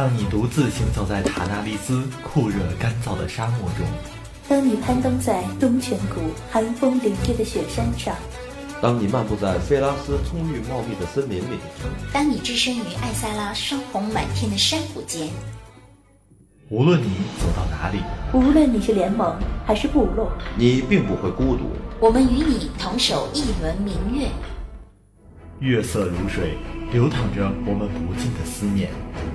当你独自行走在塔纳利斯酷热干燥的沙漠中，当你攀登在东泉谷寒风凛冽的雪山上，当你漫步在菲拉斯葱郁茂密的森林里，当你置身于艾萨拉霜红满天的山谷间，无论你走到哪里，无论你是联盟还是部落，你并不会孤独。我们与你同守一轮明月，月色如水，流淌着我们不尽的思念。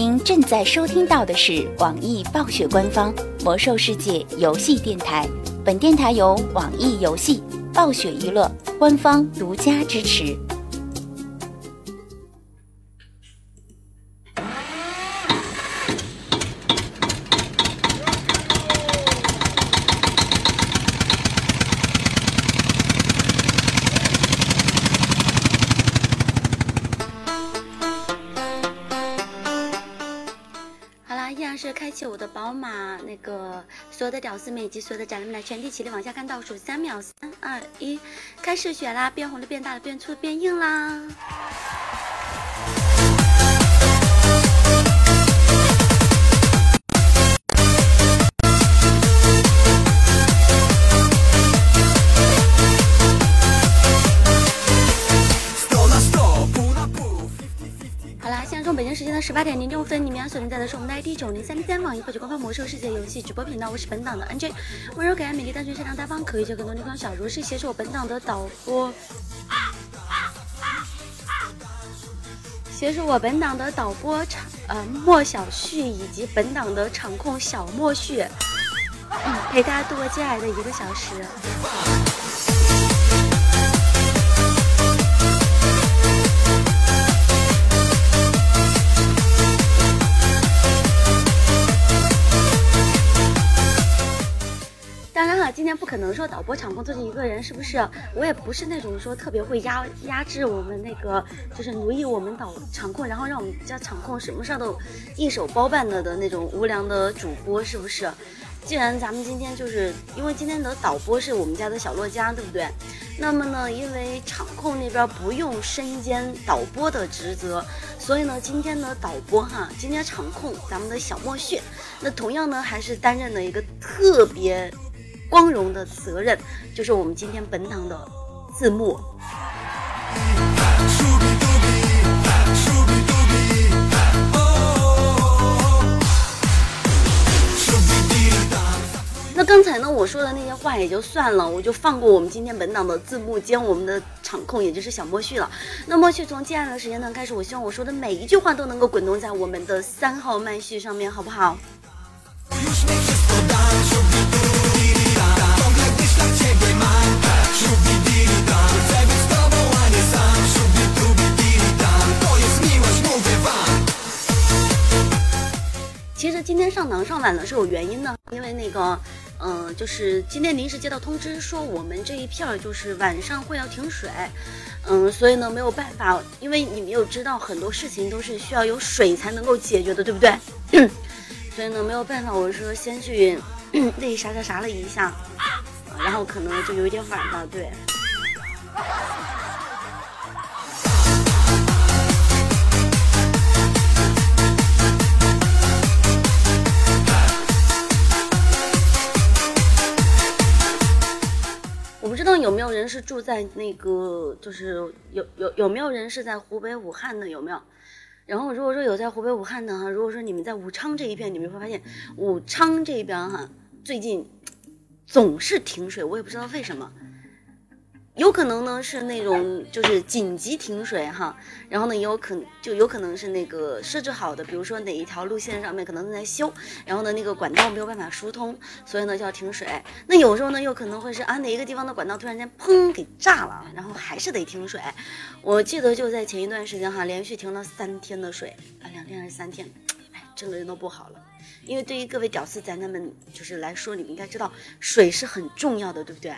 您正在收听到的是网易暴雪官方魔兽世界游戏电台，本电台由网易游戏、暴雪娱乐官方独家支持。谢我的宝马，那个所有的屌丝们以及所有的宅男们来全体起立，往下看倒数三秒，三二一，开始选啦！变红的、变大了、变粗的、变硬啦！的十八点零六分，你们要锁定在的是我们的 ID 九零三零三网易暴雪官方魔兽世界游戏直播频道，我是本档的 NJ，温柔可爱、美丽单纯、善良大方，可以就更多地方小如是携手我本档的导播，携手我本档的导播场呃莫小旭以及本档的场控小莫旭，陪大家度过接下来的一个小时。今天不可能说导播场控坐进一个人，是不是？我也不是那种说特别会压压制我们那个，就是奴役我们导场控，然后让我们家场控什么事儿都一手包办的的那种无良的主播，是不是？既然咱们今天就是因为今天的导播是我们家的小洛佳，对不对？那么呢，因为场控那边不用身兼导播的职责，所以呢，今天的导播哈，今天场控咱们的小莫旭，那同样呢还是担任了一个特别。光荣的责任，就是我们今天本档的字幕。那刚才呢，我说的那些话也就算了，我就放过我们今天本档的字幕兼我们的场控，也就是小莫旭了。那莫旭从接下来的时间段开始，我希望我说的每一句话都能够滚动在我们的三号麦序上面，好不好？其实今天上堂上晚了是有原因的，因为那个，嗯，就是今天临时接到通知说我们这一片儿就是晚上会要停水，嗯，所以呢没有办法，因为你没有知道很多事情都是需要有水才能够解决的，对不对？所以呢没有办法，我说先去 那啥啥啥了一下，然后可能就有点晚了，对。我不知道有没有人是住在那个，就是有有有没有人是在湖北武汉的，有没有？然后如果说有在湖北武汉的哈，如果说你们在武昌这一片，你们会发现武昌这边哈，最近总是停水，我也不知道为什么。有可能呢是那种就是紧急停水哈，然后呢也有可就有可能是那个设置好的，比如说哪一条路线上面可能正在修，然后呢那个管道没有办法疏通，所以呢就要停水。那有时候呢又可能会是啊哪一个地方的管道突然间砰给炸了，然后还是得停水。我记得就在前一段时间哈，连续停了三天的水啊，两天还是三天，哎，整个人都不好了。因为对于各位屌丝宅男们就是来说，你们应该知道水是很重要的，对不对？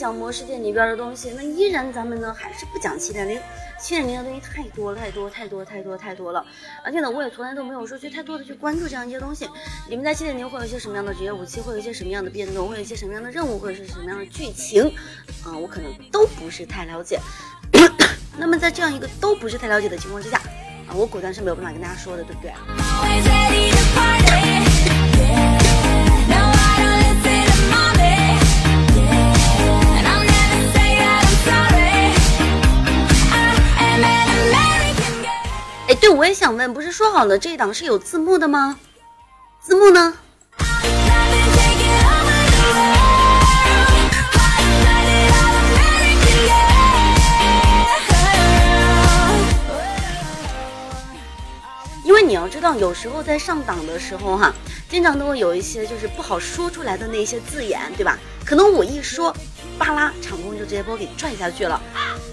讲魔世界里边的东西。那依然咱们呢，还是不讲七点零。七点零的东西太多太多太多太多太多了。而且呢，我也从来都没有说去太多的去关注这样一些东西。你们在七点零会有一些什么样的职业武器？会有一些什么样的变动？会有一些什么样的任务？或者是什么样的剧情？啊，我可能都不是太了解。那么在这样一个都不是太了解的情况之下，啊，我果断是没有办法跟大家说的，对不对？哎对，我也想问，不是说好了这一档是有字幕的吗？字幕呢？因为你要知道，有时候在上档的时候哈，经常都会有一些就是不好说出来的那些字眼，对吧？可能我一说，巴拉场控就直接把我给拽下去了。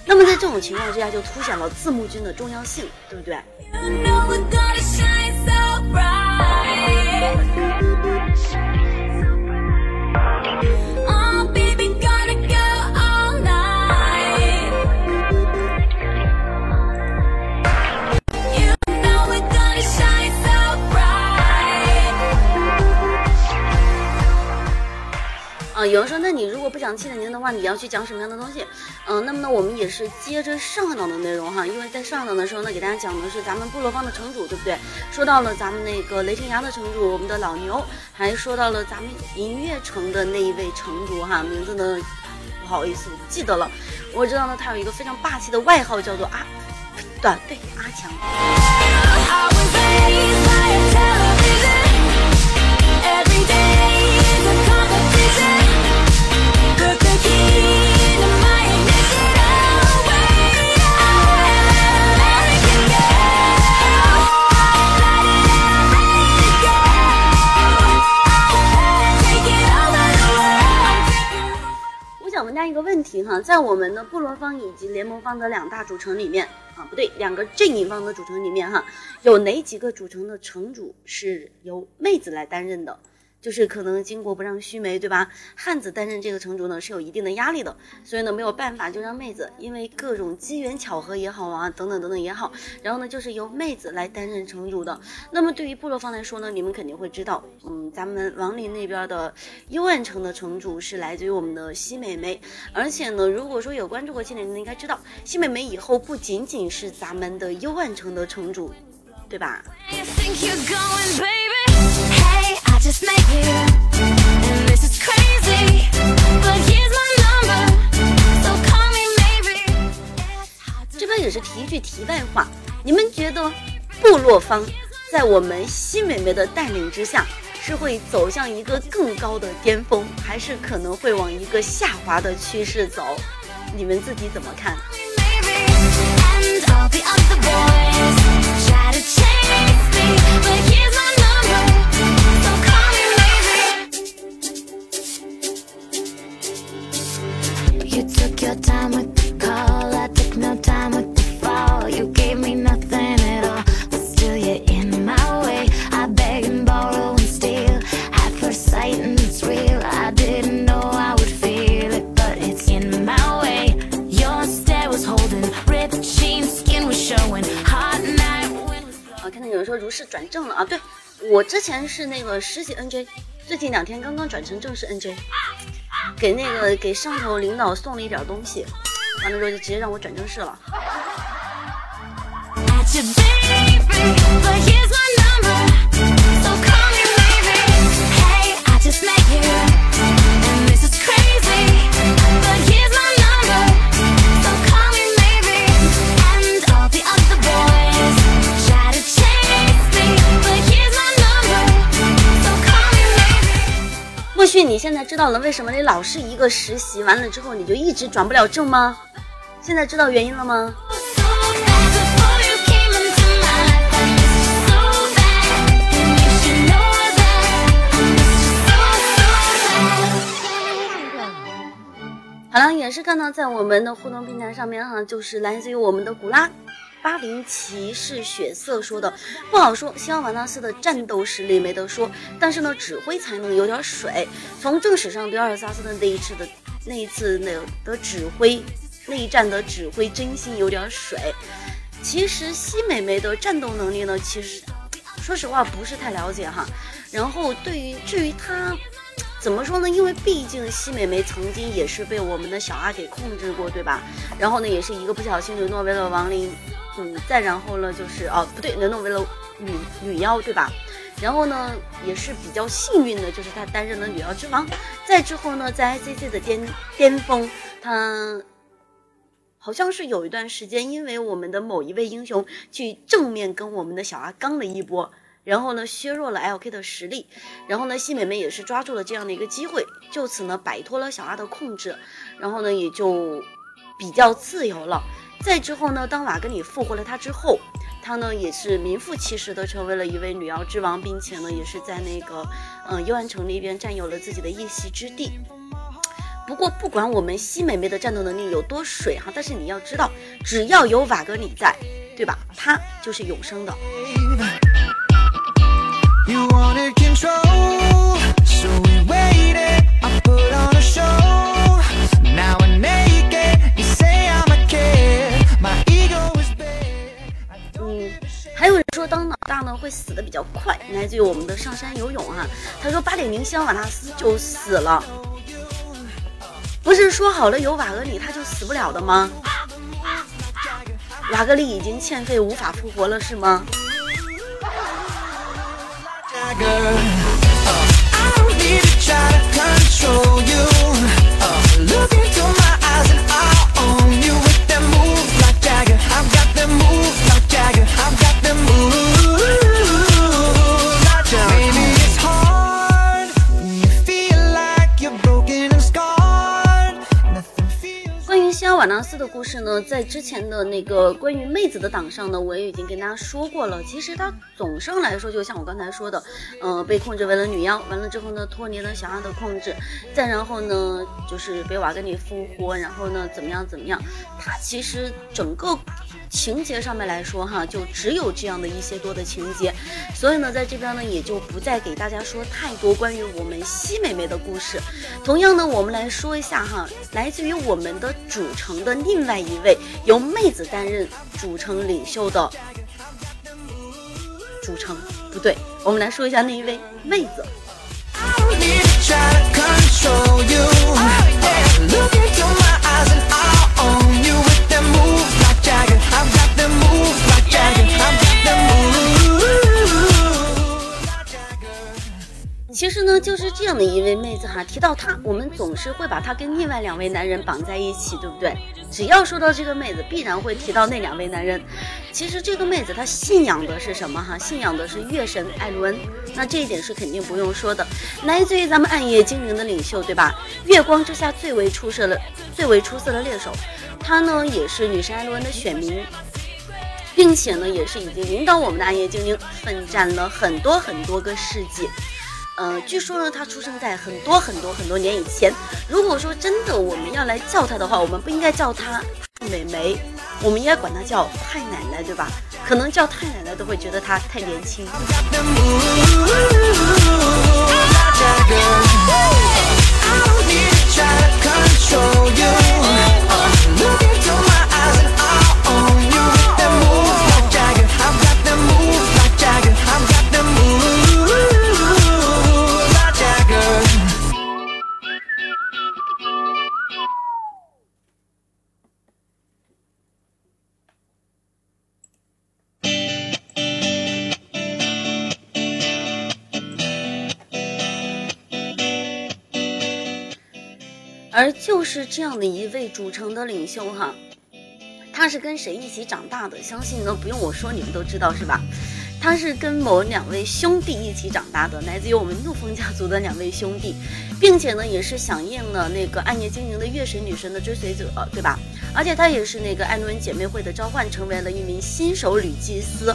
那么在这种情况之下，就凸显了字幕君的重要性，对不对？那你如果不讲七点零的话，你要去讲什么样的东西？嗯，那么呢，我们也是接着上一档的内容哈，因为在上一档的时候呢，给大家讲的是咱们部落方的城主，对不对？说到了咱们那个雷霆崖的城主，我们的老牛，还说到了咱们银月城的那一位城主哈，名字呢，不好意思，我不记得了。我知道呢，他有一个非常霸气的外号，叫做阿，对对，阿强。加一个问题哈，在我们的部落方以及联盟方的两大主城里面啊，不对，两个阵营方的主城里面哈，有哪几个主城的城主是由妹子来担任的？就是可能巾帼不让须眉，对吧？汉子担任这个城主呢是有一定的压力的，所以呢没有办法就让妹子，因为各种机缘巧合也好啊，等等等等也好，然后呢就是由妹子来担任城主的。那么对于部落方来说呢，你们肯定会知道，嗯，咱们王林那边的幽暗城的城主是来自于我们的西美眉，而且呢，如果说有关注过七点零的应该知道，西美眉以后不仅仅是咱们的幽暗城的城主，对吧？部落方在我们新美眉的带领之下，是会走向一个更高的巅峰，还是可能会往一个下滑的趋势走？你们自己怎么看？holding, ripped jeans, skin was showing. Heart 不是转正了啊，对我之前是那个实习 NJ，最近两天刚刚转成正式 NJ，给那个给上头领导送了一点东西，完了之后就直接让我转正式了。莫旭，你现在知道了为什么你老是一个实习完了之后你就一直转不了正吗？现在知道原因了吗？好了，也是看到在我们的互动平台上面哈，就是来自于我们的古拉巴林骑士血色说的，不好说。希望瓦纳斯的战斗实力没得说，但是呢，指挥才能有点水。从正史上对阿尔萨斯的那一次的那一次那的指挥那一战的指挥真心有点水。其实西美眉的战斗能力呢，其实说实话不是太了解哈。然后对于至于她。怎么说呢？因为毕竟西美眉曾经也是被我们的小阿给控制过，对吧？然后呢，也是一个不小心沦落为了亡灵，嗯，再然后呢，就是哦，不对，沦落为了女女妖，对吧？然后呢，也是比较幸运的，就是她担任了女妖之王。再之后呢，在 ICC 的巅巅峰，她好像是有一段时间，因为我们的某一位英雄去正面跟我们的小阿刚了一波。然后呢，削弱了 LK 的实力。然后呢，西美美也是抓住了这样的一个机会，就此呢摆脱了小阿的控制。然后呢，也就比较自由了。再之后呢，当瓦格里复活了他之后，他呢也是名副其实的成为了一位女妖之王，并且呢也是在那个嗯幽暗城那边占有了自己的一席之地。不过不管我们西美妹的战斗能力有多水哈，但是你要知道，只要有瓦格里在，对吧？她就是永生的。还有人说当老大呢会死的比较快，来自于我们的上山游泳哈。他说八点零香瓦纳斯就死了，不是说好了有瓦格里他就死不了的吗？瓦格里已经欠费无法复活了是吗？瓦纳斯的故事呢，在之前的那个关于妹子的档上呢，我也已经跟大家说过了。其实他总上来说，就像我刚才说的，呃，被控制为了女妖，完了之后呢，脱离了小阿的控制，再然后呢，就是被瓦格里复活，然后呢，怎么样怎么样？他其实整个。情节上面来说，哈，就只有这样的一些多的情节，所以呢，在这边呢，也就不再给大家说太多关于我们西美妹的故事。同样呢，我们来说一下哈，来自于我们的主城的另外一位由妹子担任主城领袖的主城，不对，我们来说一下那一位妹子。其实呢，就是这样的一位妹子哈。提到她，我们总是会把她跟另外两位男人绑在一起，对不对？只要说到这个妹子，必然会提到那两位男人。其实这个妹子她信仰的是什么哈？信仰的是月神艾伦。那这一点是肯定不用说的，来自于咱们暗夜精灵的领袖，对吧？月光之下最为出色的、最为出色的猎手，她呢也是女神艾伦的选民，并且呢也是已经领导我们的暗夜精灵奋战了很多很多个世纪。呃，据说呢，他出生在很多很多很多年以前。如果说真的我们要来叫他的话，我们不应该叫他美眉，我们应该管他叫太奶奶，对吧？可能叫太奶奶都会觉得他太年轻。就是这样的一位主城的领袖哈，他是跟谁一起长大的？相信呢不用我说，你们都知道是吧？他是跟某两位兄弟一起长大的，来自于我们怒风家族的两位兄弟，并且呢也是响应了那个暗夜精灵的月神女神的追随者，对吧？而且他也是那个艾伦姐妹会的召唤，成为了一名新手女祭司。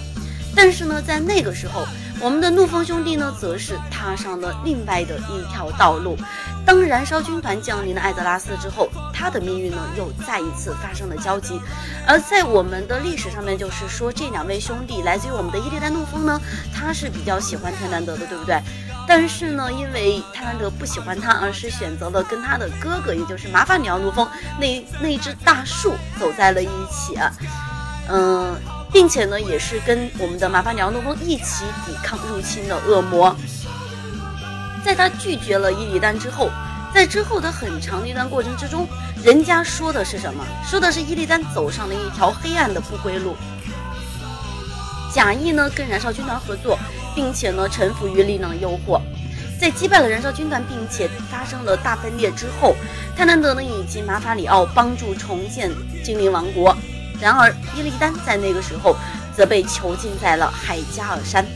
但是呢，在那个时候，我们的怒风兄弟呢，则是踏上了另外的一条道路。当燃烧军团降临了艾泽拉斯之后，他的命运呢，又再一次发生了交集。而在我们的历史上面，就是说这两位兄弟来自于我们的伊利丹怒风呢，他是比较喜欢泰兰德的，对不对？但是呢，因为泰兰德不喜欢他，而是选择了跟他的哥哥，也就是麻法里奥怒风那那一只大树走在了一起。嗯。并且呢，也是跟我们的麻烦鸟诺风一起抵抗入侵的恶魔。在他拒绝了伊里丹之后，在之后的很长的一段过程之中，人家说的是什么？说的是伊利丹走上了一条黑暗的不归路，假意呢跟燃烧军团合作，并且呢臣服于力量的诱惑。在击败了燃烧军团，并且发生了大分裂之后，泰南德呢以及马法里奥帮助重建精灵王国。然而，伊利丹在那个时候则被囚禁在了海加尔山。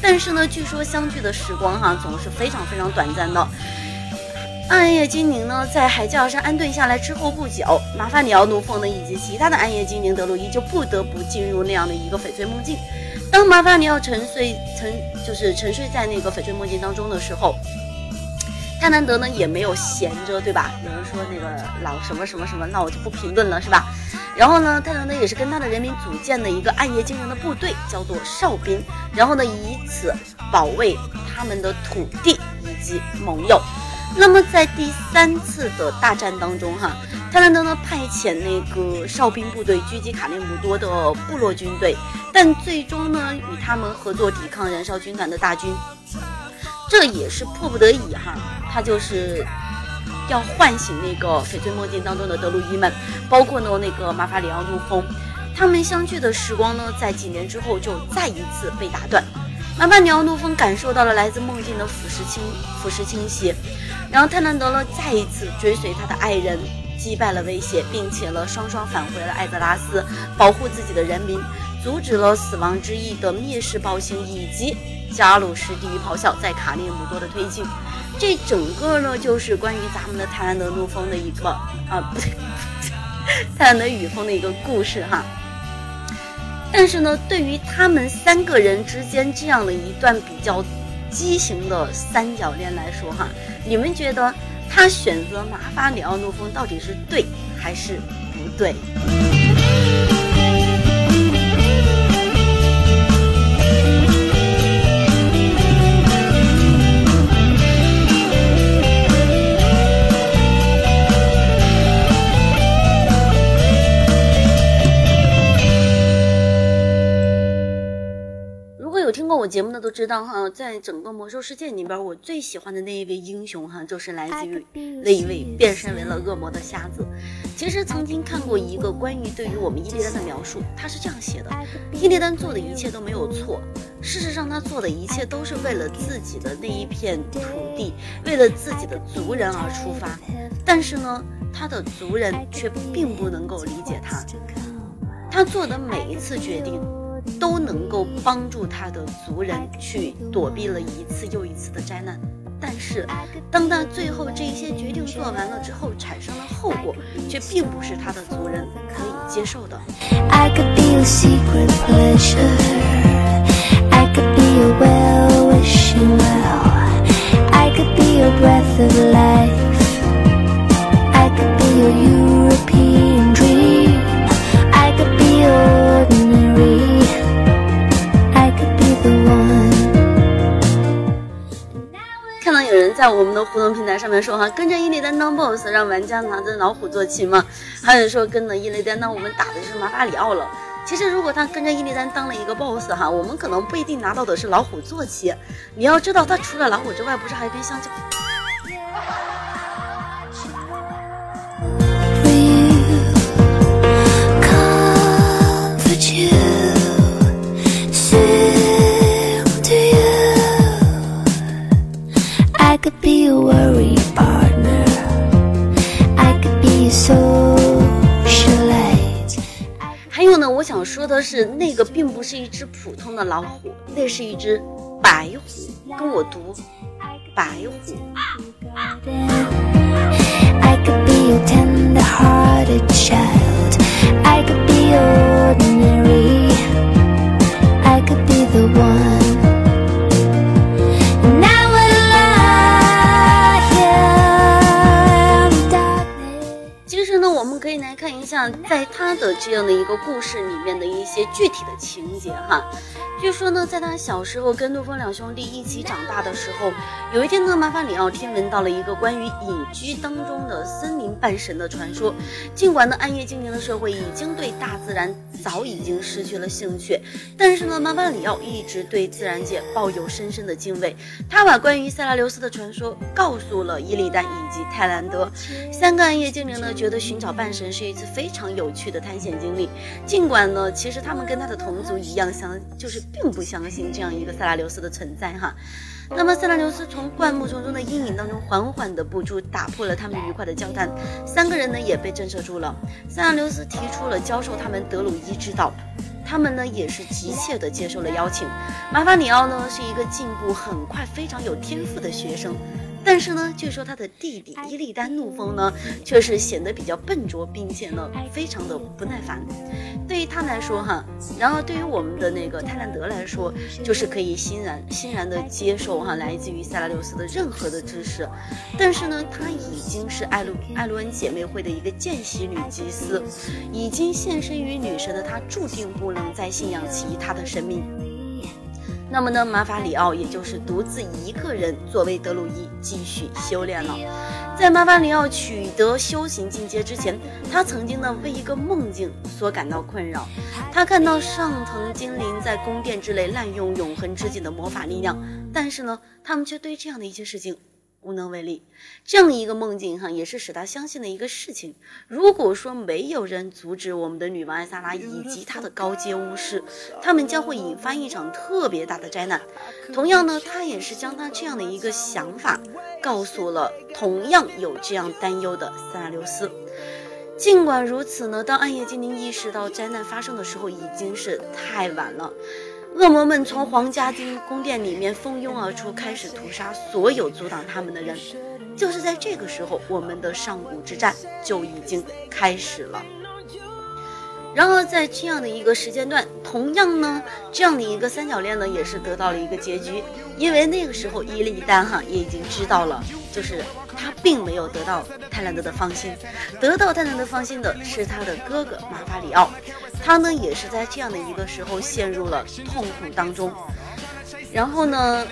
但是呢，据说相聚的时光哈总是非常非常短暂的。暗夜精灵呢在海加尔山安顿下来之后不久，麻烦里奥怒风呢以及其他的暗夜精灵德鲁伊就不得不进入那样的一个翡翠梦境。当麻烦里奥沉睡沉就是沉睡在那个翡翠梦境当中的时候。泰南德呢也没有闲着，对吧？有人说那个老什么什么什么，那我就不评论了，是吧？然后呢，泰南德也是跟他的人民组建了一个暗夜精灵的部队，叫做哨兵，然后呢以此保卫他们的土地以及盟友。那么在第三次的大战当中，哈，泰南德呢派遣那个哨兵部队狙击卡内姆多的部落军队，但最终呢与他们合作抵抗燃烧军团的大军。这也是迫不得已哈，他就是要唤醒那个翡翠梦境当中的德鲁伊们，包括呢那个马法里奥怒风，他们相聚的时光呢，在几年之后就再一次被打断。马法里奥怒风感受到了来自梦境的腐蚀侵腐蚀侵袭，然后泰兰德呢再一次追随他的爱人，击败了威胁，并且呢双双返回了艾泽拉斯，保护自己的人民，阻止了死亡之翼的灭世暴行以及。加鲁什地狱咆哮在卡列姆多的推进，这整个呢就是关于咱们的泰兰德怒风的一个啊，不对，泰兰德雨风的一个故事哈。但是呢，对于他们三个人之间这样的一段比较畸形的三角恋来说哈，你们觉得他选择马法里奥怒风到底是对还是不对？我节目的都知道哈，在整个魔兽世界里边，我最喜欢的那一位英雄哈，就是来自于那一位变身为了恶魔的瞎子。其实曾经看过一个关于对于我们伊利丹的描述，他是这样写的：伊利丹做的一切都没有错，事实上他做的一切都是为了自己的那一片土地，为了自己的族人而出发。但是呢，他的族人却并不能够理解他，他做的每一次决定。都能够帮助他的族人去躲避了一次又一次的灾难，但是当他最后这一些决定做完了之后，产生了后果，却并不是他的族人可以接受的。我们的互动平台上面说哈，跟着伊利丹当 boss，让玩家拿着老虎坐骑吗？还有说跟着伊利丹，那我们打的是马法里奥了。其实如果他跟着伊利丹当了一个 boss 哈，我们可能不一定拿到的是老虎坐骑。你要知道，他除了老虎之外，不是还跟香蕉？还有呢，我想说的是，那个并不是一只普通的老虎，那是一只白虎。跟我读，白虎。可以来看一下在他的这样的一个故事里面的一些具体的情节哈。据说呢，在他小时候跟陆风两兄弟一起长大的时候，有一天呢，麻烦里奥听闻到了一个关于隐居当中的森林半神的传说。尽管呢，暗夜精灵的社会已经对大自然早已经失去了兴趣，但是呢，麻烦里奥一直对自然界抱有深深的敬畏。他把关于塞拉留斯的传说告诉了伊利丹以及泰兰德三个暗夜精灵呢，觉得寻找半神是一次非常有趣的探险经历。尽管呢，其实他们跟他的同族一样，相就是。并不相信这样一个塞拉留斯的存在哈，那么塞拉留斯从灌木丛中的阴影当中缓缓地步出，打破了他们愉快的交谈。三个人呢也被震慑住了。塞拉留斯提出了教授他们德鲁伊之道，他们呢也是急切地接受了邀请。马法里奥呢是一个进步很快、非常有天赋的学生。但是呢，据说他的弟弟伊利丹怒风呢，却是显得比较笨拙，并且呢，非常的不耐烦。对于他来说，哈，然而对于我们的那个泰兰德来说，就是可以欣然欣然的接受哈，来自于塞拉留斯的任何的知识。但是呢，他已经是艾露艾露恩姐妹会的一个见习女祭司，已经献身于女神的她，注定不能再信仰其他的神明。那么呢，马法里奥也就是独自一个人作为德鲁伊继续修炼了。在马法里奥取得修行进阶之前，他曾经呢为一个梦境所感到困扰。他看到上层精灵在宫殿之内滥用永恒之井的魔法力量，但是呢，他们却对这样的一些事情。无能为力，这样一个梦境哈，也是使他相信的一个事情。如果说没有人阻止我们的女王艾萨拉以及她的高阶巫师，他们将会引发一场特别大的灾难。同样呢，他也是将他这样的一个想法告诉了同样有这样担忧的塞拉留斯。尽管如此呢，当暗夜精灵意识到灾难发生的时候，已经是太晚了。恶魔们从皇家军宫殿里面蜂拥而出，开始屠杀所有阻挡他们的人。就是在这个时候，我们的上古之战就已经开始了。然而，在这样的一个时间段，同样呢，这样的一个三角恋呢，也是得到了一个结局。因为那个时候，伊利丹哈也已经知道了，就是他并没有得到泰兰德的芳心，得到泰兰德芳心的是他的哥哥马法里奥。他呢，也是在这样的一个时候陷入了痛苦当中，然后呢，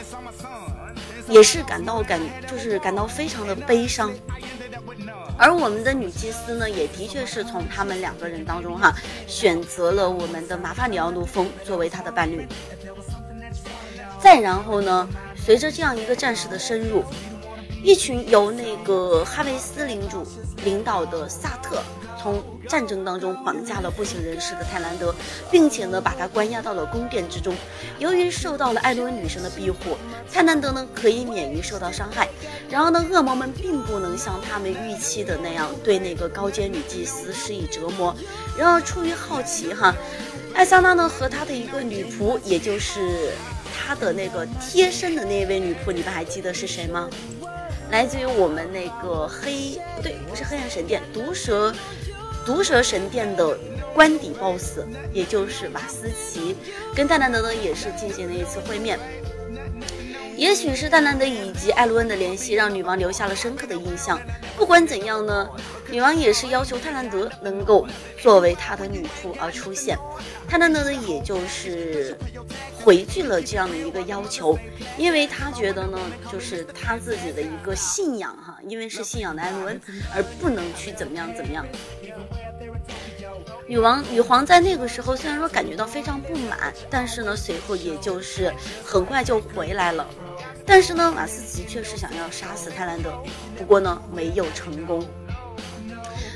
也是感到感，就是感到非常的悲伤。而我们的女祭司呢，也的确是从他们两个人当中哈，选择了我们的玛法里奥怒风作为他的伴侣。再然后呢，随着这样一个战事的深入，一群由那个哈维斯领主领导的萨特。从战争当中绑架了不省人事的泰兰德，并且呢把他关押到了宫殿之中。由于受到了艾伦女神的庇护，泰兰德呢可以免于受到伤害。然而呢，恶魔们并不能像他们预期的那样对那个高阶女祭司施以折磨。然而出于好奇哈，艾莎娜呢和她的一个女仆，也就是她的那个贴身的那位女仆，你们还记得是谁吗？来自于我们那个黑不对，不是黑暗神殿，毒蛇。毒蛇神殿的官邸 BOSS，也就是瓦斯奇，跟戴兰德呢也是进行了一次会面。也许是泰兰德以及艾洛恩的联系，让女王留下了深刻的印象。不管怎样呢，女王也是要求泰兰德能够作为她的女仆而出现。泰兰德呢，也就是回拒了这样的一个要求，因为他觉得呢，就是他自己的一个信仰哈，因为是信仰的艾洛恩，而不能去怎么样怎么样。女王、女皇在那个时候虽然说感觉到非常不满，但是呢，随后也就是很快就回来了。但是呢，马斯奇却是想要杀死泰兰德，不过呢，没有成功。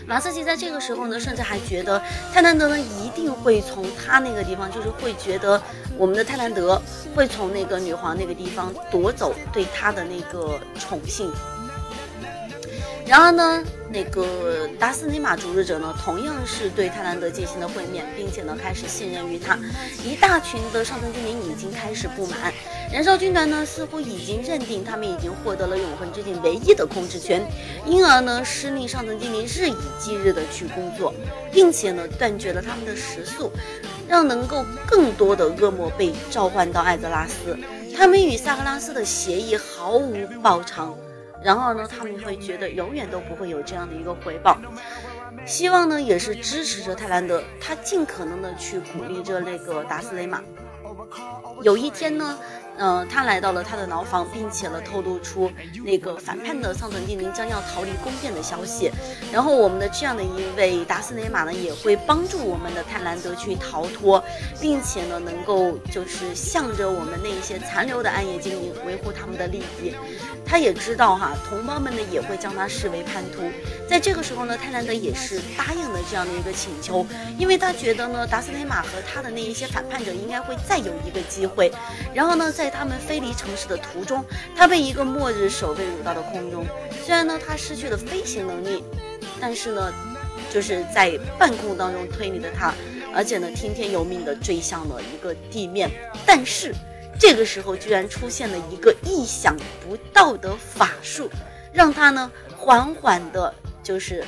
马斯奇在这个时候呢，甚至还觉得泰兰德呢一定会从他那个地方，就是会觉得我们的泰兰德会从那个女皇那个地方夺走对他的那个宠幸。然而呢，那个达斯尼玛主日者呢，同样是对泰兰德进行了会面，并且呢开始信任于他。一大群的上层精灵已经开始不满，燃烧军团呢似乎已经认定他们已经获得了永恒之境唯一的控制权，因而呢施令上层精灵日以继日的去工作，并且呢断绝了他们的食宿，让能够更多的恶魔被召唤到艾泽拉斯。他们与萨格拉斯的协议毫无报偿，然后呢，他们会觉得永远都不会有这样的一个回报。希望呢，也是支持着泰兰德，他尽可能的去鼓励着那个达斯雷玛。有一天呢。嗯，他来到了他的牢房，并且呢透露出那个反叛的上层精灵将要逃离宫殿的消息。然后我们的这样的一位达斯雷玛呢，也会帮助我们的泰兰德去逃脱，并且呢能够就是向着我们那一些残留的暗夜精灵维护他们的利益。他也知道哈，同胞们呢也会将他视为叛徒。在这个时候呢，泰兰德也是答应了这样的一个请求，因为他觉得呢达斯雷玛和他的那一些反叛者应该会再有一个机会。然后呢，在他们飞离城市的途中，他被一个末日守卫掳到了空中。虽然呢，他失去了飞行能力，但是呢，就是在半空当中推理的他，而且呢，听天由命的追向了一个地面。但是这个时候，居然出现了一个意想不到的法术，让他呢缓缓的，就是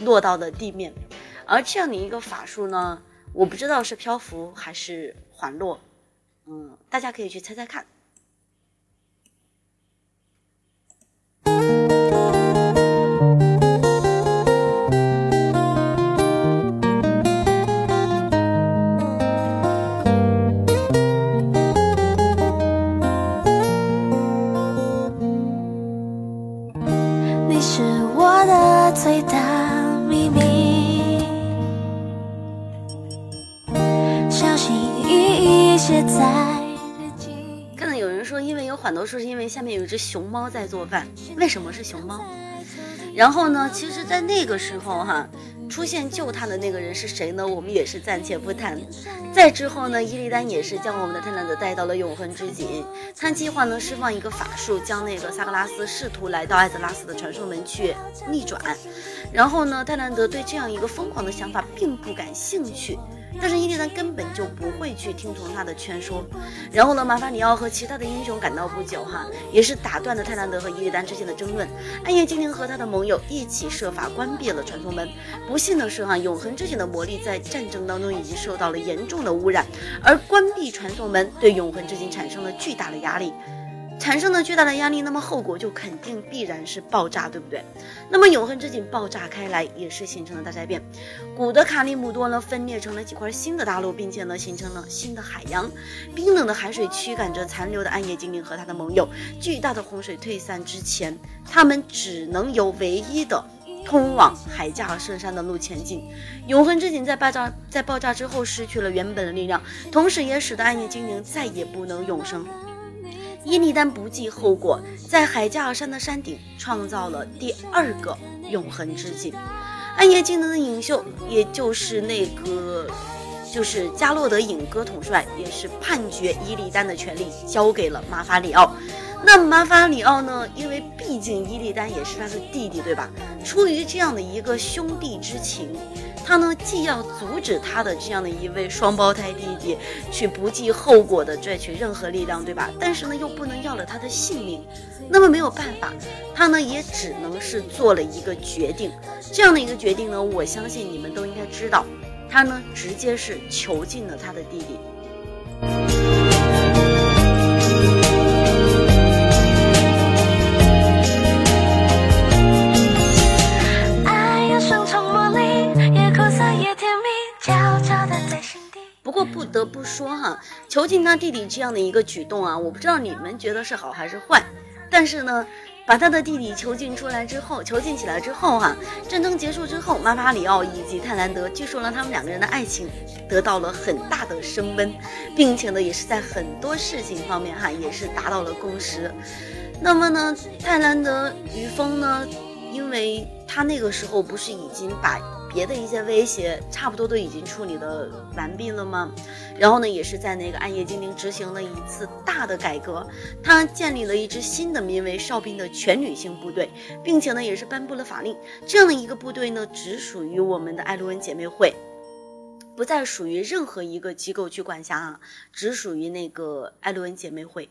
落到了地面。而这样的一个法术呢，我不知道是漂浮还是缓落。嗯，大家可以去猜猜看。很多说是因为下面有一只熊猫在做饭，为什么是熊猫？然后呢，其实，在那个时候哈，出现救他的那个人是谁呢？我们也是暂且不谈。再之后呢，伊利丹也是将我们的泰兰德带到了永恒之井，他计划呢释放一个法术，将那个萨格拉斯试图来到艾泽拉斯的传送门去逆转。然后呢，泰兰德对这样一个疯狂的想法并不感兴趣。但是伊利丹根本就不会去听从他的劝说，然后呢，马法里奥和其他的英雄赶到不久，哈，也是打断了泰兰德和伊利丹之间的争论。暗夜精灵和他的盟友一起设法关闭了传送门。不幸的是，哈，永恒之井的魔力在战争当中已经受到了严重的污染，而关闭传送门对永恒之井产生了巨大的压力。产生了巨大的压力，那么后果就肯定必然是爆炸，对不对？那么永恒之井爆炸开来，也是形成了大灾变。古德卡利姆多呢分裂成了几块新的大陆，并且呢形成了新的海洋。冰冷的海水驱赶着残留的暗夜精灵和他的盟友。巨大的洪水退散之前，他们只能由唯一的通往海加尔圣山的路前进。永恒之井在爆炸在爆炸之后失去了原本的力量，同时也使得暗夜精灵再也不能永生。伊利丹不计后果，在海加尔山的山顶创造了第二个永恒之境。暗夜精灵的领袖，也就是那个，就是加洛德影戈统帅，也是判决伊利丹的权利交给了马法里奥。那么马法里奥呢？因为毕竟伊利丹也是他的弟弟，对吧？出于这样的一个兄弟之情。他呢，既要阻止他的这样的一位双胞胎弟弟去不计后果的拽取任何力量，对吧？但是呢，又不能要了他的性命，那么没有办法，他呢也只能是做了一个决定。这样的一个决定呢，我相信你们都应该知道，他呢直接是囚禁了他的弟弟。不得不说哈，囚禁他弟弟这样的一个举动啊，我不知道你们觉得是好还是坏。但是呢，把他的弟弟囚禁出来之后，囚禁起来之后哈，战争结束之后，马法里奥以及泰兰德，据说呢，他们两个人的爱情得到了很大的升温，并且呢，也是在很多事情方面哈，也是达到了共识。那么呢，泰兰德于峰呢，因为他那个时候不是已经把。别的一些威胁，差不多都已经处理的完毕了吗？然后呢，也是在那个暗夜精灵执行了一次大的改革，他建立了一支新的名为哨兵的全女性部队，并且呢，也是颁布了法令，这样的一个部队呢，只属于我们的艾露恩姐妹会。不再属于任何一个机构去管辖啊，只属于那个艾洛恩姐妹会。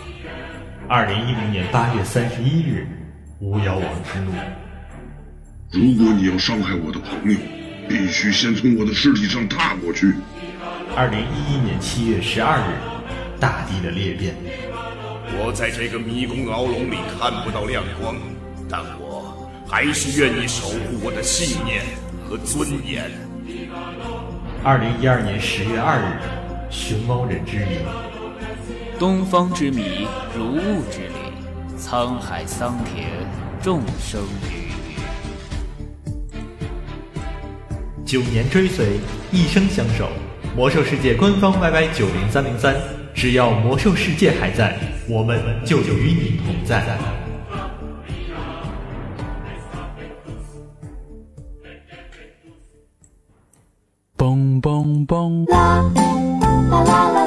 二零一零年八月三十一日，巫妖王之怒。如果你要伤害我的朋友，必须先从我的尸体上踏过去。二零一一年七月十二日，大地的裂变。我在这个迷宫牢笼里看不到亮光，但我。还是愿意守护我的信念和尊严。二零一二年十月二日，熊猫人之谜。东方之谜，如雾之里，沧海桑田，众生鱼鱼。九年追随，一生相守。魔兽世界官方 YY 九零三零三，只要魔兽世界还在，我们就与你同在。嘣嘣嘣！啦啦，啦啦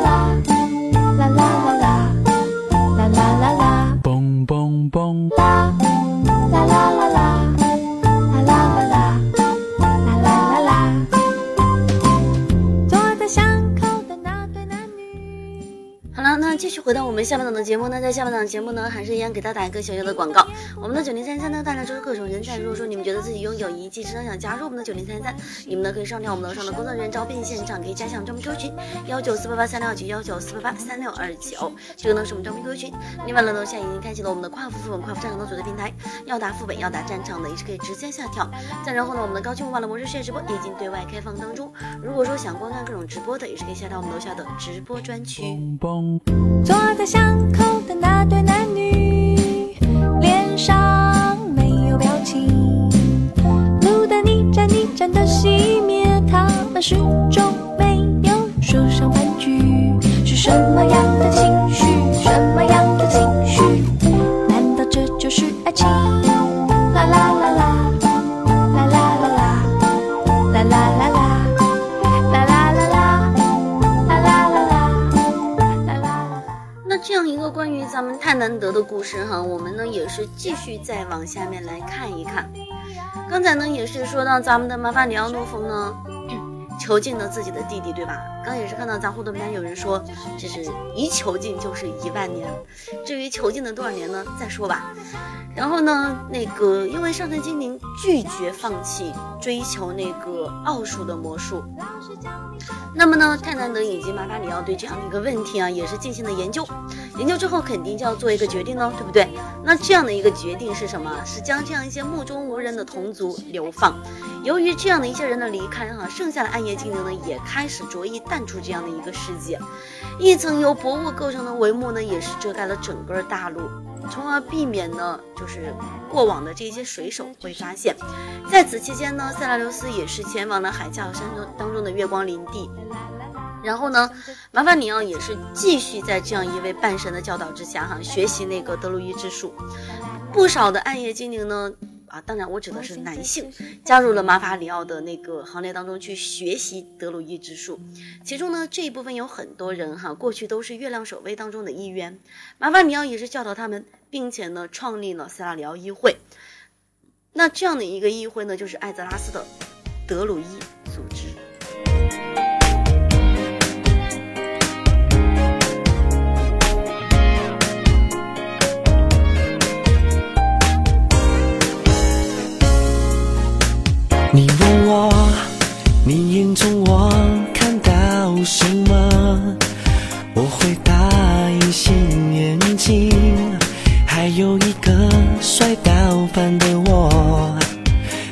下半档的节目呢，在下半档节目呢，还是一样给大家打一个小小的广告。我们的九零三三呢，带来就是各种人才。如果说你们觉得自己拥有一技之长，想加入我们的九零三三，你们呢可以上调我们楼上的工作人员招聘现场，可以加强招聘 QQ 群幺九四八八三六二九幺九四八八三六二九，这个呢是我们招聘 QQ 群。另外呢，楼下已经开启了我们的跨服副本、跨服战场的组队平台，要打副本、要打战场的也是可以直接下跳。再然后呢，我们的高清无码的魔兽世界直播已经对外开放当中。如果说想观看各种直播的，也是可以下到我们楼下的直播专区。坐在巷口的那对男女，脸上没有。表情，路灯一盏一盏的熄灭，他们始终没有说上半句。是什么样的情难得的故事哈，我们呢也是继续再往下面来看一看。刚才呢也是说到咱们的马法里奥诺夫呢囚禁了自己的弟弟，对吧？刚也是看到咱互动边有人说，这是一囚禁就是一万年。至于囚禁了多少年呢？再说吧。然后呢，那个因为上层精灵拒绝放弃追求那个奥数的魔术，那么呢，泰南德以及马法里奥对这样的一个问题啊，也是进行了研究。研究之后肯定就要做一个决定喽，对不对？那这样的一个决定是什么？是将这样一些目中无人的同族流放。由于这样的一些人的离开哈，剩下的暗夜精灵呢也开始着意淡出这样的一个世界。一层由薄雾构成的帷幕呢，也是遮盖了整个大陆。从而避免呢，就是过往的这些水手会发现。在此期间呢，塞拉留斯也是前往了海角山中当中的月光林地。然后呢，麻烦你啊也是继续在这样一位半神的教导之下哈，学习那个德鲁伊之术。不少的暗夜精灵呢。啊，当然，我指的是男性加入了马法里奥的那个行列当中去学习德鲁伊之术。其中呢，这一部分有很多人哈，过去都是月亮守卫当中的一员。马法里奥也是教导他们，并且呢，创立了塞拉里奥议会。那这样的一个议会呢，就是艾泽拉斯的德鲁伊组织。你问我，你眼中我看到什么？我回答：一双眼睛，还有一个帅到烦的我。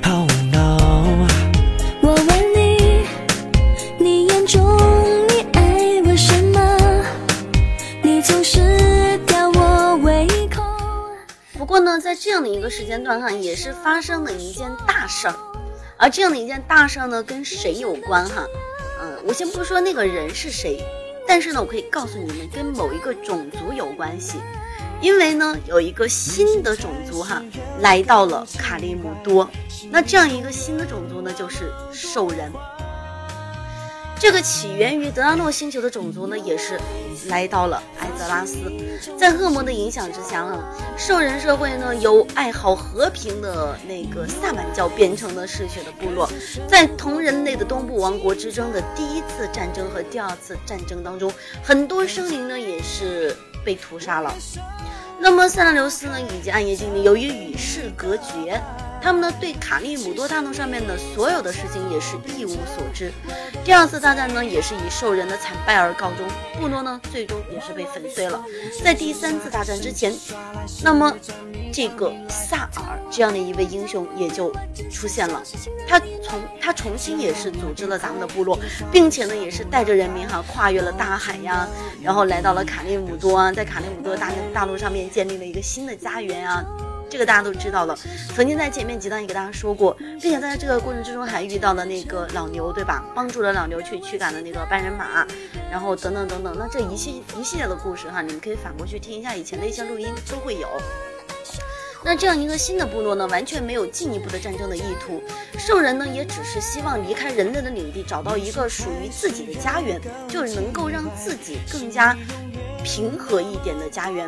好！我问你，你眼中你爱我什么？你总是我胃口。不过呢，在这样的一个时间段哈，也是发生了一件大事儿。而这样的一件大事呢，跟谁有关哈？嗯，我先不说那个人是谁，但是呢，我可以告诉你们，跟某一个种族有关系，因为呢，有一个新的种族哈来到了卡利姆多，那这样一个新的种族呢，就是兽人。这个起源于德拉诺星球的种族呢，也是来到了艾泽拉斯。在恶魔的影响之下呢，兽人社会呢由爱好和平的那个萨满教变成了嗜血的部落。在同人类的东部王国之争的第一次战争和第二次战争当中，很多生灵呢也是被屠杀了。那么塞拉留斯呢以及暗夜精灵由于与世隔绝。他们呢，对卡利姆多大陆上面的所有的事情也是一无所知。第二次大战呢，也是以兽人的惨败而告终，部落呢最终也是被粉碎了。在第三次大战之前，那么这个萨尔这样的一位英雄也就出现了。他从他重新也是组织了咱们的部落，并且呢，也是带着人民哈跨越了大海呀，然后来到了卡利姆多啊，在卡利姆多大大陆上面建立了一个新的家园啊。这个大家都知道了，曾经在前面几档也给大家说过，并且在这个过程之中还遇到了那个老牛，对吧？帮助了老牛去驱赶了那个半人马，然后等等等等。那这一系一系列的故事哈，你们可以反过去听一下以前的一些录音，都会有。那这样一个新的部落呢，完全没有进一步的战争的意图，兽人呢也只是希望离开人类的领地，找到一个属于自己的家园，就能够让自己更加平和一点的家园。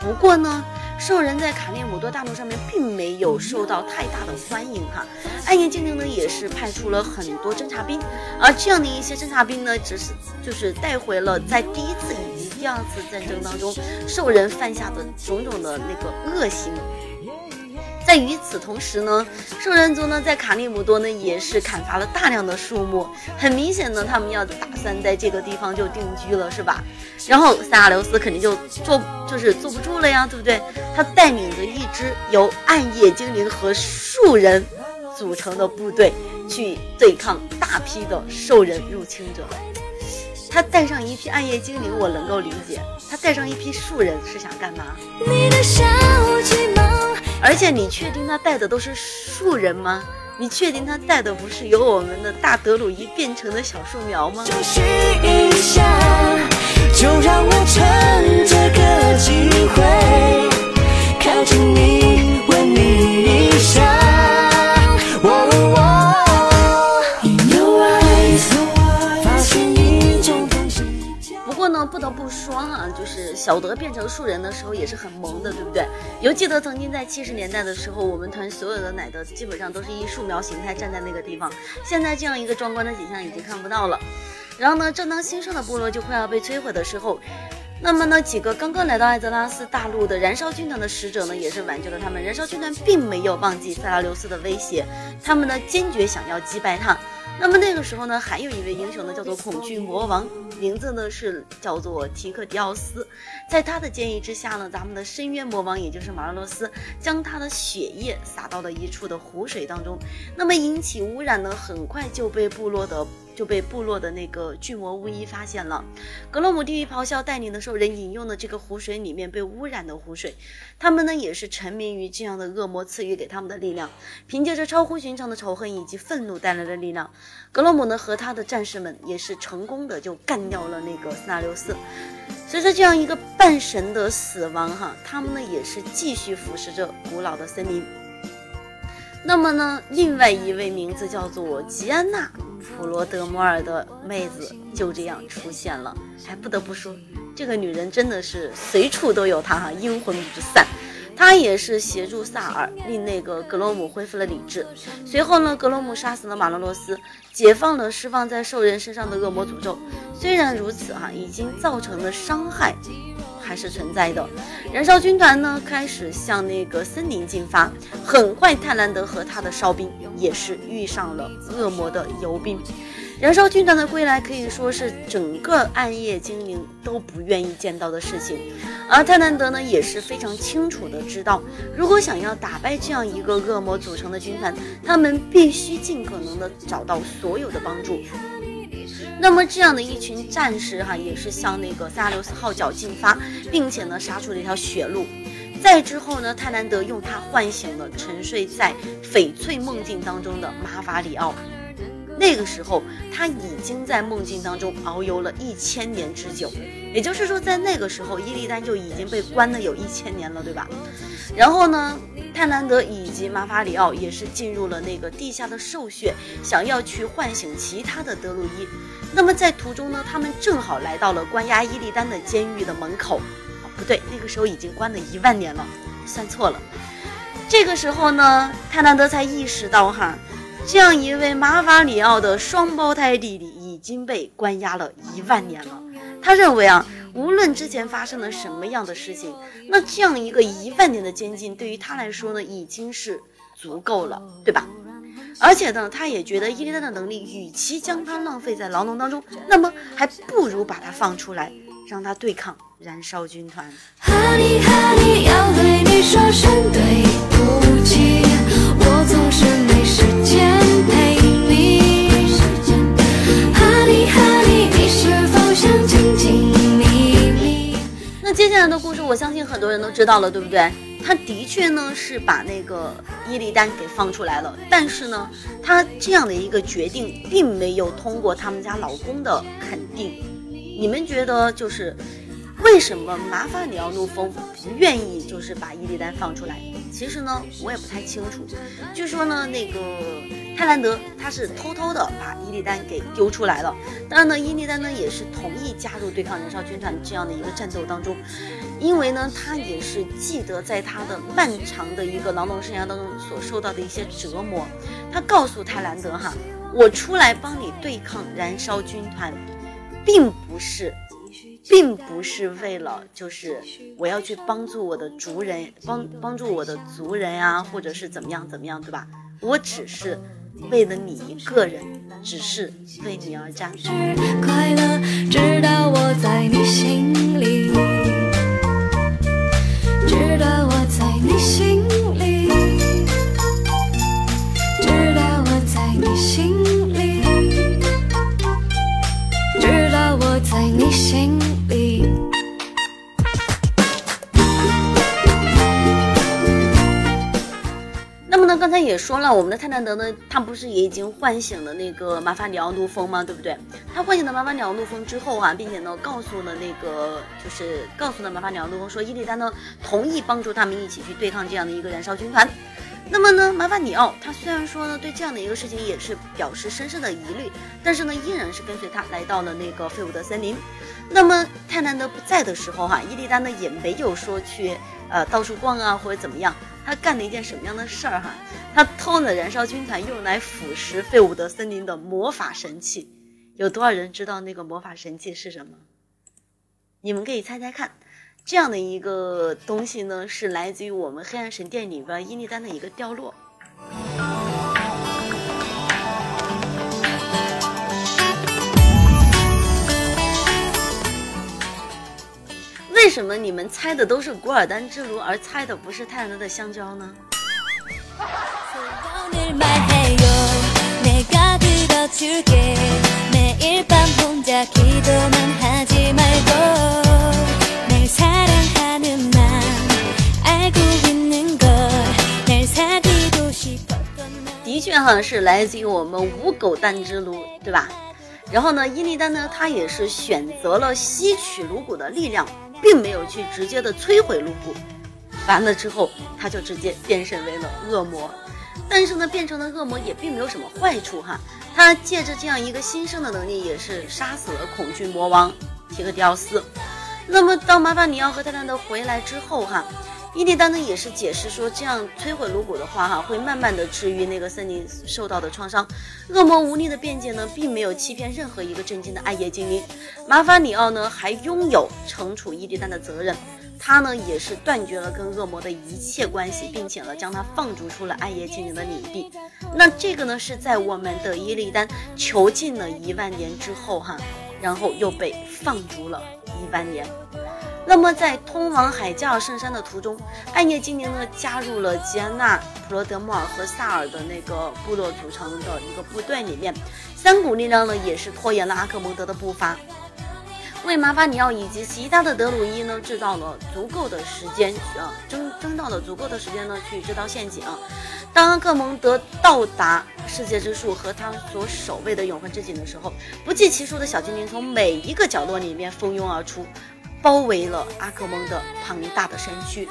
不过呢。兽人在卡列姆多大陆上面并没有受到太大的欢迎哈，暗夜精灵呢也是派出了很多侦察兵，而这样的一些侦察兵呢，只是就是带回了在第一次以及第二次战争当中兽人犯下的种种的那个恶行。在与此同时呢，兽人族呢在卡利姆多呢也是砍伐了大量的树木，很明显呢，他们要打算在这个地方就定居了，是吧？然后塞拉留斯肯定就坐就是坐不住了呀，对不对？他带领着一支由暗夜精灵和树人组成的部队去对抗大批的兽人入侵者。他带上一批暗夜精灵，我能够理解；他带上一批树人是想干嘛？你的小而且你确定他带的都是树人吗？你确定他带的不是由我们的大德鲁伊变成的小树苗吗？就让我趁这个机会靠近你，吻你一下。不得不说哈，就是小德变成树人的时候也是很萌的，对不对？犹记得曾经在七十年代的时候，我们团所有的奶德基本上都是以树苗形态站在那个地方。现在这样一个壮观的景象已经看不到了。然后呢，正当新生的部落就快要被摧毁的时候，那么呢，几个刚刚来到艾泽拉斯大陆的燃烧军团的使者呢，也是挽救了他们。燃烧军团并没有忘记塞拉留斯的威胁，他们呢坚决想要击败他。那么那个时候呢，还有一位英雄呢，叫做恐惧魔王，名字呢是叫做提克迪奥斯。在他的建议之下呢，咱们的深渊魔王，也就是马拉罗斯，将他的血液洒到了一处的湖水当中。那么引起污染呢，很快就被部落的。就被部落的那个巨魔巫医发现了，格罗姆地狱咆哮带领的兽人饮用的这个湖水里面被污染的湖水，他们呢也是沉迷于这样的恶魔赐予给他们的力量，凭借着超乎寻常的仇恨以及愤怒带来的力量，格罗姆呢和他的战士们也是成功的就干掉了那个斯纳留斯。随着这样一个半神的死亡，哈，他们呢也是继续腐蚀着古老的森林。那么呢，另外一位名字叫做吉安娜。普罗德摩尔的妹子就这样出现了，还不得不说，这个女人真的是随处都有她哈，阴魂不散。他也是协助萨尔，令那个格罗姆恢复了理智。随后呢，格罗姆杀死了马洛罗斯，解放了释放在兽人身上的恶魔诅咒。虽然如此哈，已经造成了伤害。还是存在的。燃烧军团呢，开始向那个森林进发。很快，泰兰德和他的哨兵也是遇上了恶魔的游兵。燃烧军团的归来可以说是整个暗夜精灵都不愿意见到的事情。而泰兰德呢，也是非常清楚的知道，如果想要打败这样一个恶魔组成的军团，他们必须尽可能的找到所有的帮助。那么这样的一群战士哈，也是向那个萨留斯号角进发，并且呢杀出了一条血路。再之后呢，泰兰德用它唤醒了沉睡在翡翠梦境当中的马法里奥。那个时候，他已经在梦境当中遨游了一千年之久，也就是说，在那个时候，伊利丹就已经被关了有一千年了，对吧？然后呢，泰兰德以及马法里奥也是进入了那个地下的兽穴，想要去唤醒其他的德鲁伊。那么在途中呢，他们正好来到了关押伊利丹的监狱的门口。啊，不对，那个时候已经关了一万年了，算错了。这个时候呢，泰兰德才意识到哈。这样一位马法里奥的双胞胎弟弟已经被关押了一万年了。他认为啊，无论之前发生了什么样的事情，那这样一个一万年的监禁对于他来说呢，已经是足够了，对吧？而且呢，他也觉得伊丽丹的能力，与其将他浪费在牢笼当中，那么还不如把他放出来，让他对抗燃烧军团。哈利哈利，要对你说声对不起，我总是那接下来的故事，我相信很多人都知道了，对不对？他的确呢是把那个伊利丹给放出来了，但是呢，他这样的一个决定并没有通过他们家老公的肯定。你们觉得就是为什么麻烦里奥怒风不愿意就是把伊利丹放出来？其实呢，我也不太清楚。据说呢，那个。泰兰德他是偷偷的把伊利丹给丢出来了，当然呢，伊利丹呢也是同意加入对抗燃烧军团这样的一个战斗当中，因为呢他也是记得在他的漫长的一个劳动生涯当中所受到的一些折磨，他告诉泰兰德哈，我出来帮你对抗燃烧军团，并不是，并不是为了就是我要去帮助我的族人，帮帮助我的族人啊，或者是怎么样怎么样，对吧？我只是。为了你一个人，只是为你而战。快乐，直到我在了，我们的泰兰德呢，他不是也已经唤醒了那个马法里奥怒风吗？对不对？他唤醒了马法里奥怒风之后啊，并且呢，告诉了那个，就是告诉了马法里奥怒风说，伊利丹呢同意帮助他们一起去对抗这样的一个燃烧军团。那么呢，马法里奥他虽然说呢对这样的一个事情也是表示深深的疑虑，但是呢，依然是跟随他来到了那个废物的森林。那么泰兰德不在的时候哈，伊利丹呢也没有说去呃到处逛啊或者怎么样。他干了一件什么样的事儿哈？他偷了燃烧军团用来腐蚀费伍德森林的魔法神器。有多少人知道那个魔法神器是什么？你们可以猜猜看。这样的一个东西呢，是来自于我们黑暗神殿里边伊利丹的一个掉落。为什么你们猜的都是古尔丹之炉，而猜的不是泰兰的香蕉呢？的确哈，是来自于我们无狗蛋之炉，对吧？然后呢，伊利丹呢，他也是选择了吸取颅骨的力量。并没有去直接的摧毁陆布，完了之后他就直接变身为了恶魔，但是呢，变成了恶魔也并没有什么坏处哈。他借着这样一个新生的能力，也是杀死了恐惧魔王提克迪奥斯。那么当麻烦你要和泰兰德回来之后哈，伊利丹呢也是解释说，这样摧毁颅骨的话哈，会慢慢的治愈那个森林受到的创伤。恶魔无力的辩解呢，并没有欺骗任何一个震惊的暗夜精灵。麻烦里奥呢，还拥有惩处伊利丹的责任。他呢，也是断绝了跟恶魔的一切关系，并且呢，将他放逐出了暗夜精灵的领地。那这个呢，是在我们的伊利丹囚禁了一万年之后哈，然后又被放逐了一万年。那么在通往海加尔圣山的途中，暗夜精灵呢加入了吉安娜、普罗德莫尔和萨尔的那个部落组成的一个部队里面，三股力量呢也是拖延了阿克蒙德的步伐。为马法里奥以及其他的德鲁伊呢制造了足够的时间啊，争争到了足够的时间呢去制造陷阱。当阿克蒙德到达世界之树和他所守卫的永恒之井的时候，不计其数的小精灵从每一个角落里面蜂拥而出，包围了阿克蒙德庞大的身躯。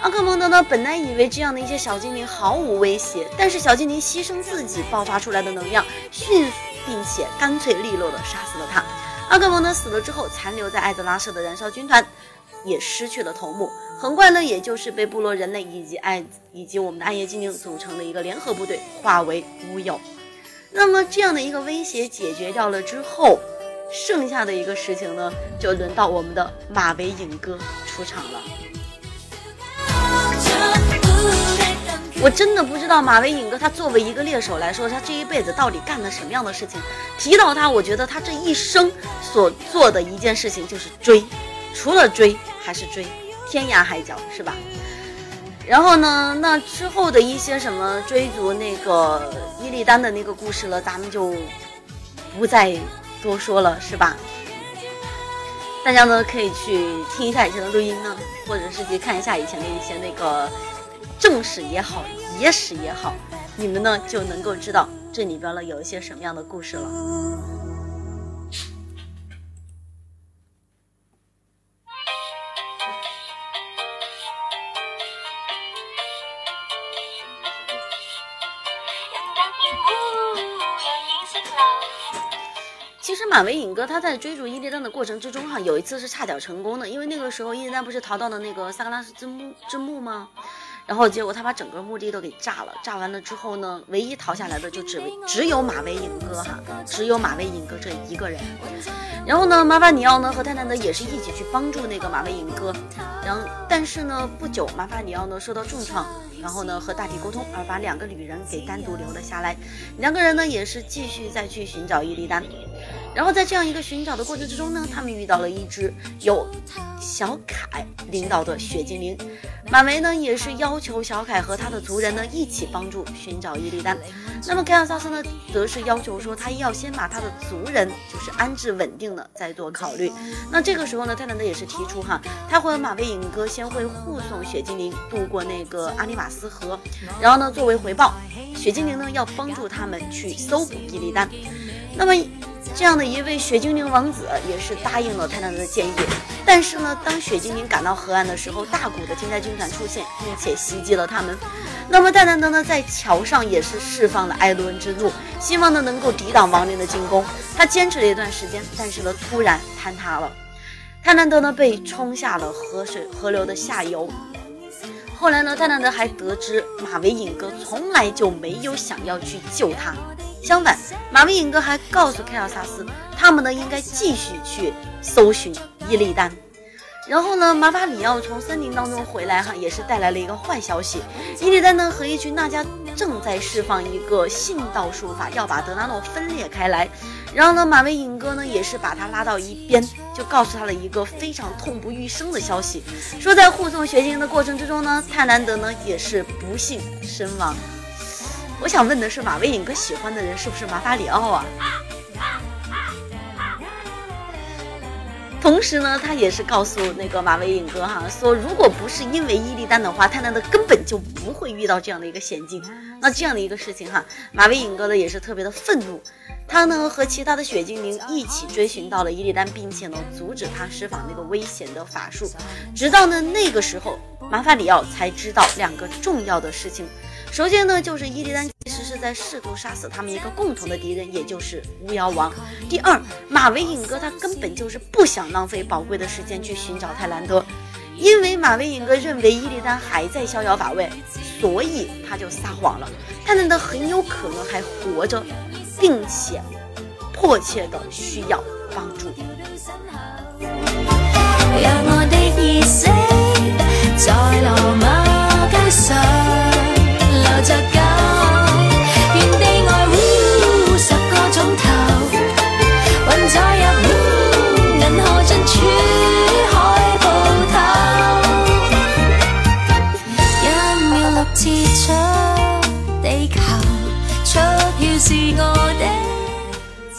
阿克蒙德呢，本来以为这样的一些小精灵毫无威胁，但是小精灵牺牲自己爆发出来的能量，迅速并且干脆利落的杀死了他。阿克蒙德死了之后，残留在艾泽拉社的燃烧军团也失去了头目，很快呢，也就是被部落人类以及艾以及我们的暗夜精灵组成的一个联合部队化为乌有。那么这样的一个威胁解决掉了之后，剩下的一个事情呢，就轮到我们的马维影哥出场了。我真的不知道马维影哥他作为一个猎手来说，他这一辈子到底干了什么样的事情。提到他，我觉得他这一生所做的一件事情就是追，除了追还是追，天涯海角是吧？然后呢，那之后的一些什么追逐那个伊利丹的那个故事了，咱们就不再多说了，是吧？大家呢可以去听一下以前的录音呢，或者是去看一下以前的一些那个。正史也好，野史也好，你们呢就能够知道这里边呢有一些什么样的故事了。马维影哥他在追逐伊利丹的过程之中哈，有一次是差点成功的，因为那个时候伊利丹不是逃到了那个萨格拉斯之墓之墓吗？然后结果他把整个墓地都给炸了，炸完了之后呢，唯一逃下来的就只为只有马维影哥哈，只有马维影哥这一个人。然后呢，马法尼奥呢和泰坦德也是一起去帮助那个马维影哥。然后但是呢，不久马法尼奥呢受到重创，然后呢和大体沟通，而把两个旅人给单独留了下来。两个人呢也是继续再去寻找伊利丹。然后在这样一个寻找的过程之中呢，他们遇到了一只由小凯领导的雪精灵。马维呢也是要求小凯和他的族人呢一起帮助寻找伊利丹。那么凯尔萨斯呢，则是要求说他要先把他的族人就是安置稳定了再做考虑。那这个时候呢，泰坦德也是提出哈，他和马维影哥先会护送雪精灵渡过那个阿尼瓦斯河，然后呢作为回报，雪精灵呢要帮助他们去搜捕伊利丹。那么。这样的一位雪精灵王子也是答应了泰坦德的建议，但是呢，当雪精灵赶到河岸的时候，大股的天灾军团出现，并且袭击了他们。那么泰坦德呢，在桥上也是释放了艾伦恩之怒，希望呢能够抵挡亡灵的进攻。他坚持了一段时间，但是呢，突然坍塌了。泰坦德呢被冲下了河水河流的下游。后来呢，泰坦德还得知马维影哥从来就没有想要去救他。相反，马维影哥还告诉凯尔萨斯，他们呢应该继续去搜寻伊利丹。然后呢，马法里奥从森林当中回来，哈，也是带来了一个坏消息，伊利丹呢和一群纳迦正在释放一个信道术法，要把德纳诺分裂开来。然后呢，马维影哥呢也是把他拉到一边，就告诉他了一个非常痛不欲生的消息，说在护送学晶的过程之中呢，泰南德呢也是不幸身亡。我想问的是，马威影哥喜欢的人是不是马法里奥啊？同时呢，他也是告诉那个马威影哥哈，说如果不是因为伊利丹的话，泰南德根本就不会遇到这样的一个险境。那这样的一个事情哈，马威影哥呢也是特别的愤怒，他呢和其他的雪精灵一起追寻到了伊利丹，并且呢阻止他施放那个危险的法术，直到呢那个时候，马法里奥才知道两个重要的事情。首先呢，就是伊利丹其实是在试图杀死他们一个共同的敌人，也就是巫妖王。第二，马维影哥他根本就是不想浪费宝贵的时间去寻找泰兰德，因为马维影哥认为伊利丹还在逍遥法外，所以他就撒谎了。泰兰德很有可能还活着，并且迫切的需要帮助。让我的意识在罗马街上。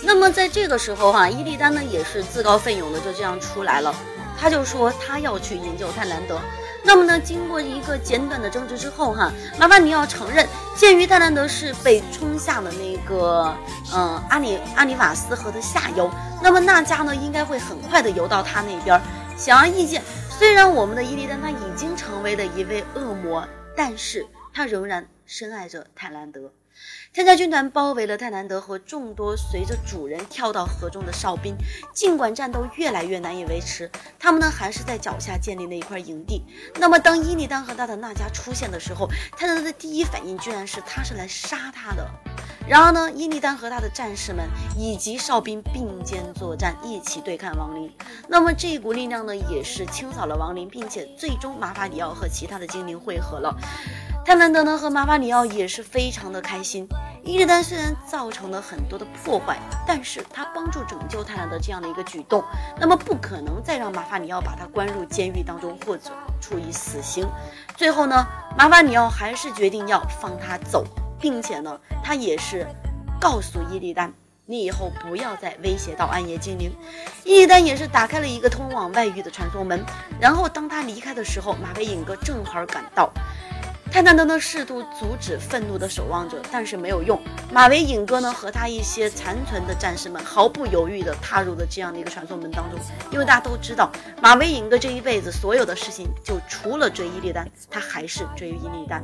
那么，在这个时候哈，伊利丹呢也是自告奋勇的就这样出来了，他就说他要去营救泰兰德。那么呢，经过一个简短的争执之后哈，麻烦你要承认，鉴于泰兰德是被冲下了那个嗯阿里阿里瓦斯河的下游，那么娜迦呢应该会很快的游到他那边。显而易见，虽然我们的伊利丹他已经成为了一位恶魔，但是他仍然深爱着泰兰德。天加军团包围了泰南德和众多随着主人跳到河中的哨兵，尽管战斗越来越难以维持，他们呢还是在脚下建立了一块营地。那么当伊利丹和他的娜迦出现的时候，泰南德的第一反应居然是他是来杀他的。然而呢，伊利丹和他的战士们以及哨兵并肩作战，一起对抗亡灵。那么这一股力量呢，也是清扫了亡灵，并且最终马法里奥和其他的精灵汇合了。泰兰德呢和马法里奥也是非常的开心。伊利丹虽然造成了很多的破坏，但是他帮助拯救泰兰德这样的一个举动，那么不可能再让马法里奥把他关入监狱当中或者处以死刑。最后呢，马法里奥还是决定要放他走，并且呢，他也是告诉伊利丹。你以后不要再威胁到暗夜精灵。伊利丹也是打开了一个通往外域的传送门，然后当他离开的时候，马维影哥正好赶到。泰坦德呢试图阻止愤怒的守望者，但是没有用。马维影哥呢和他一些残存的战士们毫不犹豫地踏入了这样的一个传送门当中，因为大家都知道，马维影哥这一辈子所有的事情，就除了追伊利丹，他还是追伊利丹。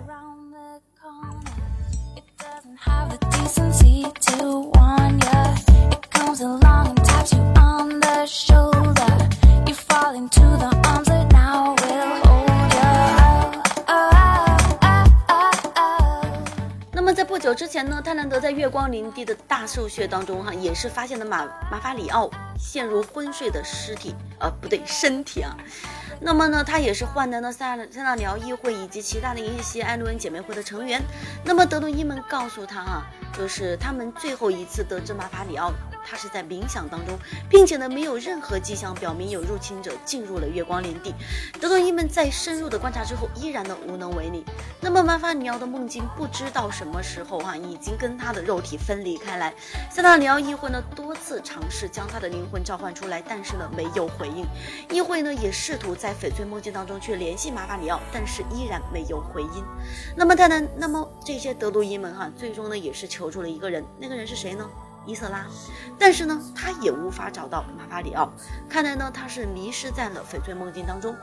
久之前呢，泰兰德在月光林地的大兽穴当中哈、也是发现了马马法里奥陷入昏睡的尸体，呃，不对，身体啊。那么呢，他也是换来了塞塞纳里奥议会以及其他的一些艾伦姐妹会的成员。那么德鲁伊们告诉他啊，就是他们最后一次得知马法里奥他是在冥想当中，并且呢没有任何迹象表明有入侵者进入了月光林地。德鲁伊们在深入的观察之后，依然的无能为力。那么马法里奥的梦境不知道什么时候啊，已经跟他的肉体分离开来。塞纳里奥议会呢多次尝试将他的灵魂召唤出来，但是呢没有回应。议会呢也试图在翡翠梦境当中去联系马法里奥，但是依然没有回音。那么泰坦，那么这些德鲁伊们哈、最终呢也是求助了一个人，那个人是谁呢？伊瑟拉，但是呢，他也无法找到马法里奥，看来呢，他是迷失在了翡翠梦境当中。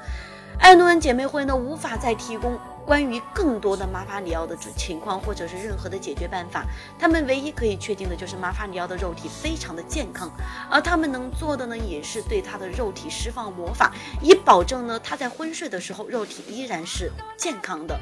艾诺恩姐妹会呢，无法再提供关于更多的马法里奥的情况，或者是任何的解决办法。他们唯一可以确定的就是马法里奥的肉体非常的健康，而他们能做的呢，也是对他的肉体释放魔法，以保证呢他在昏睡的时候肉体依然是健康的。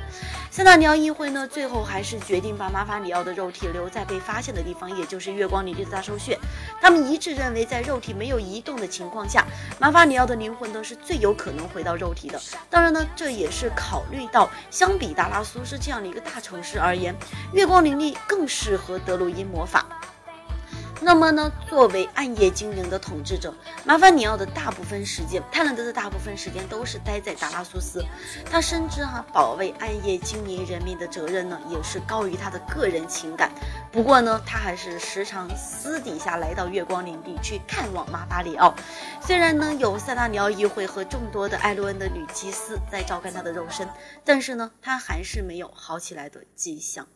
塞纳尼奥议会呢，最后还是决定把马法里奥的肉体留在被发现的地方，也就是月光里地的大兽穴。他们一致认为，在肉体没有移动的情况下，马法里奥的灵魂呢是最有可能回到肉体的。当然呢，这也是考虑到相比达拉苏是这样的一个大城市而言，月光林立更适合德鲁伊魔法。那么呢，作为暗夜精灵的统治者，麻烦你奥的大部分时间，泰兰德的大部分时间都是待在达拉苏斯。他深知哈、保卫暗夜精灵人民的责任呢，也是高于他的个人情感。不过呢，他还是时常私底下来到月光领地去看望马法里奥。虽然呢有塞纳里奥议会和众多的艾洛恩的女祭司在照看他的肉身，但是呢，他还是没有好起来的迹象。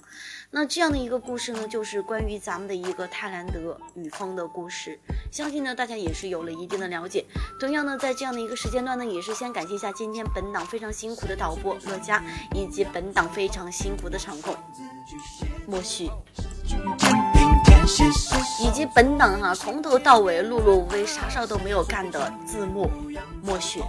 那这样的一个故事呢，就是关于咱们的一个泰兰德与风的故事。相信呢，大家也是有了一定的了解。同样呢，在这样的一个时间段呢，也是先感谢一下今天本档非常辛苦的导播乐嘉，以及本档非常辛苦的场控莫旭。以及本档哈、从头到尾碌碌无为啥事儿都没有干的字幕莫许。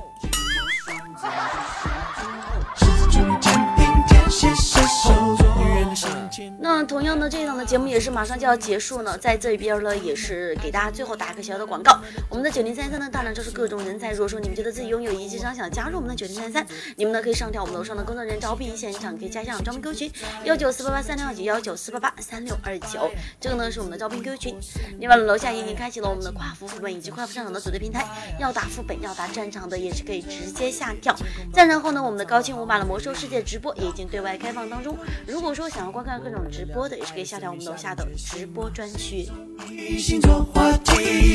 那同样的，这一档的节目也是马上就要结束呢，在这边呢，也是给大家最后打个小小的广告。我们的九零三三呢，当然就是各种人才。如果说你们觉得自己拥有一技之长，想加入我们的九零三三，你们呢可以上调我们楼上的工作人员招聘现场，可以加一下我们招聘 Q 群幺九四八八三六二九幺九四八八三六二九，这个呢是我们的招聘 Q 群。另外呢，楼下已经开启了我们的跨服副本以及跨服战场的组队平台，要打副本要打战场的也是可以直接下跳。再然后呢，我们的高清无码的魔兽世界直播也已经对外开放当中。如果说想要观看各种直播的，也是可以下载我们楼下的直播专区。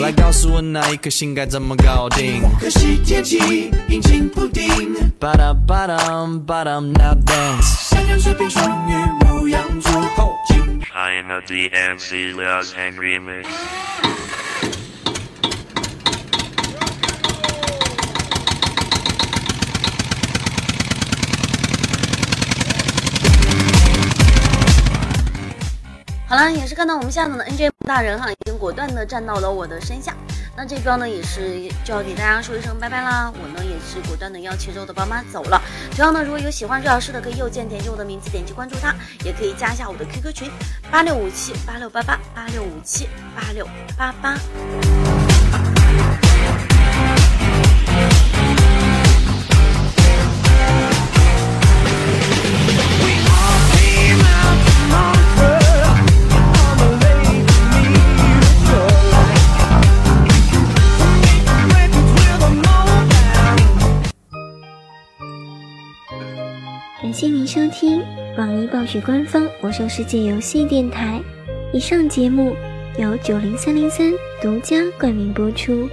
来告诉我那一颗心该怎么搞定？可惜天气阴晴不定。吧嗒吧嗒吧嗒 now dance。山羊水冰双鱼牧羊猪后进。I am a DMC Angry Mix。好了，也是看到我们下场的 NJ 大人哈，已经果断的站到了我的身下。那这边呢，也是就要给大家说一声拜拜啦。我呢，也是果断的要骑着我的宝马走了。同样呢，如果有喜欢瑞老师的，可以右键点击我的名字，点击关注他，也可以加一下我的 QQ 群八六五七八六八八八六五七八六八八。谢您收听网易暴雪官方《魔兽世界》游戏电台。以上节目由九零三零三独家冠名播出。